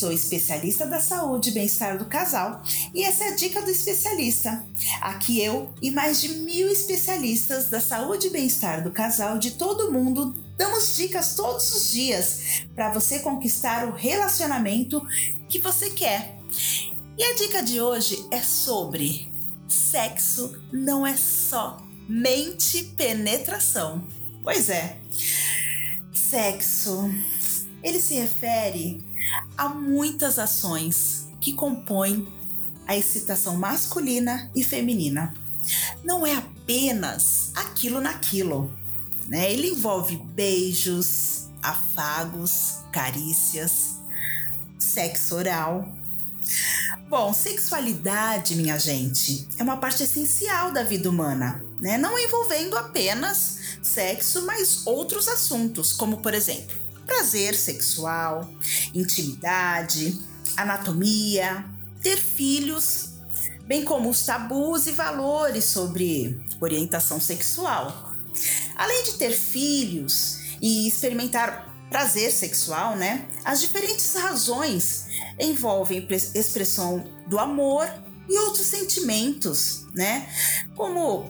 Sou especialista da saúde e bem-estar do casal e essa é a dica do especialista. Aqui eu e mais de mil especialistas da saúde e bem-estar do casal de todo mundo damos dicas todos os dias para você conquistar o relacionamento que você quer. E a dica de hoje é sobre sexo não é só mente penetração. Pois é. Sexo ele se refere a muitas ações que compõem a excitação masculina e feminina. Não é apenas aquilo naquilo, né? Ele envolve beijos, afagos, carícias, sexo oral. Bom, sexualidade, minha gente, é uma parte essencial da vida humana, né? Não envolvendo apenas sexo, mas outros assuntos, como por exemplo, prazer sexual, intimidade, anatomia, ter filhos, bem como os tabus e valores sobre orientação sexual. Além de ter filhos e experimentar prazer sexual, né? As diferentes razões envolvem expressão do amor e outros sentimentos, né? Como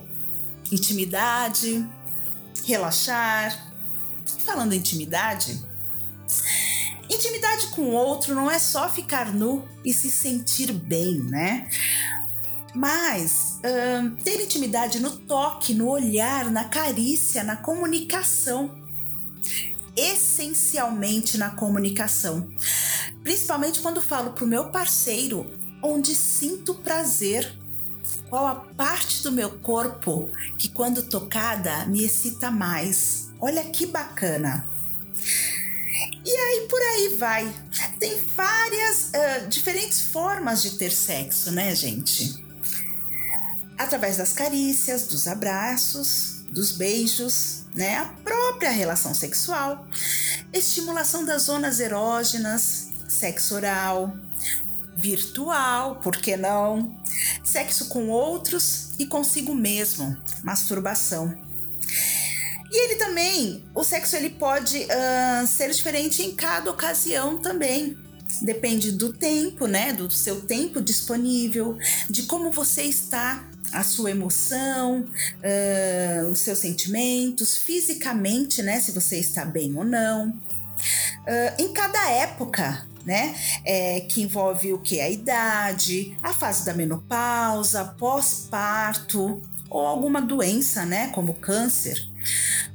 intimidade, relaxar. Falando em intimidade, Intimidade com o outro não é só ficar nu e se sentir bem, né? Mas uh, ter intimidade no toque, no olhar, na carícia, na comunicação. Essencialmente na comunicação. Principalmente quando falo pro meu parceiro onde sinto prazer. Qual a parte do meu corpo que, quando tocada, me excita mais? Olha que bacana! Aí por aí vai. Tem várias uh, diferentes formas de ter sexo, né, gente? Através das carícias, dos abraços, dos beijos, né? A própria relação sexual, estimulação das zonas erógenas, sexo oral, virtual, por que não? Sexo com outros e consigo mesmo, masturbação. E ele também, o sexo ele pode uh, ser diferente em cada ocasião também. Depende do tempo, né? Do seu tempo disponível, de como você está, a sua emoção, uh, os seus sentimentos, fisicamente, né? Se você está bem ou não. Uh, em cada época, né? É, que envolve o que? A idade, a fase da menopausa, pós-parto ou alguma doença, né? Como câncer.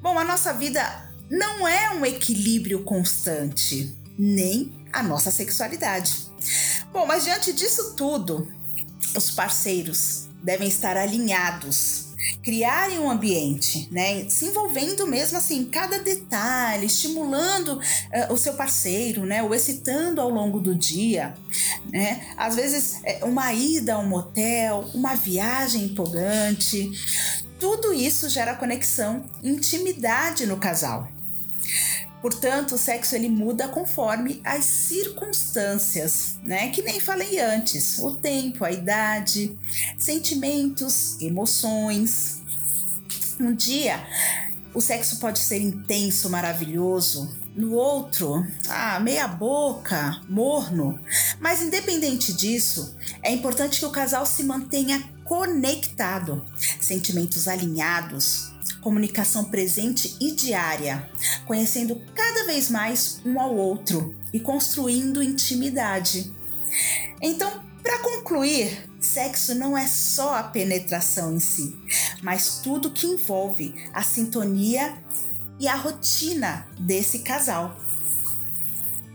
Bom, a nossa vida não é um equilíbrio constante, nem a nossa sexualidade. Bom, mas diante disso tudo, os parceiros devem estar alinhados, criarem um ambiente, né, se envolvendo mesmo assim cada detalhe, estimulando uh, o seu parceiro, né, o excitando ao longo do dia, né, às vezes é, uma ida a um motel, uma viagem empolgante, tudo isso gera conexão intimidade no casal. Portanto, o sexo ele muda conforme as circunstâncias, né? Que nem falei antes, o tempo, a idade, sentimentos, emoções. Um dia, o sexo pode ser intenso, maravilhoso, no outro, ah, meia boca, morno. Mas independente disso, é importante que o casal se mantenha conectado, sentimentos alinhados, comunicação presente e diária, conhecendo cada vez mais um ao outro e construindo intimidade. Então, para concluir, sexo não é só a penetração em si, mas tudo que envolve a sintonia e a rotina desse casal.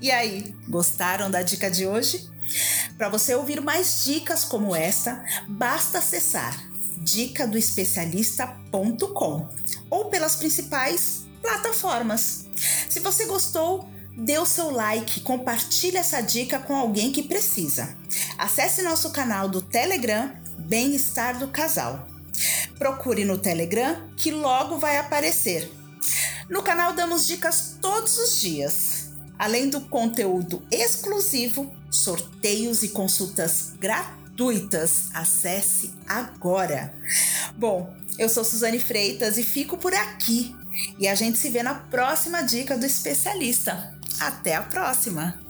E aí, gostaram da dica de hoje? Para você ouvir mais dicas como essa, basta acessar dicadoespecialista.com ou pelas principais plataformas. Se você gostou, dê o seu like, compartilhe essa dica com alguém que precisa. Acesse nosso canal do Telegram Bem-Estar do Casal. procure no Telegram que logo vai aparecer. No canal damos dicas todos os dias. Além do conteúdo exclusivo, sorteios e consultas gratuitas. Acesse agora. Bom, eu sou Suzane Freitas e fico por aqui. E a gente se vê na próxima dica do especialista. Até a próxima!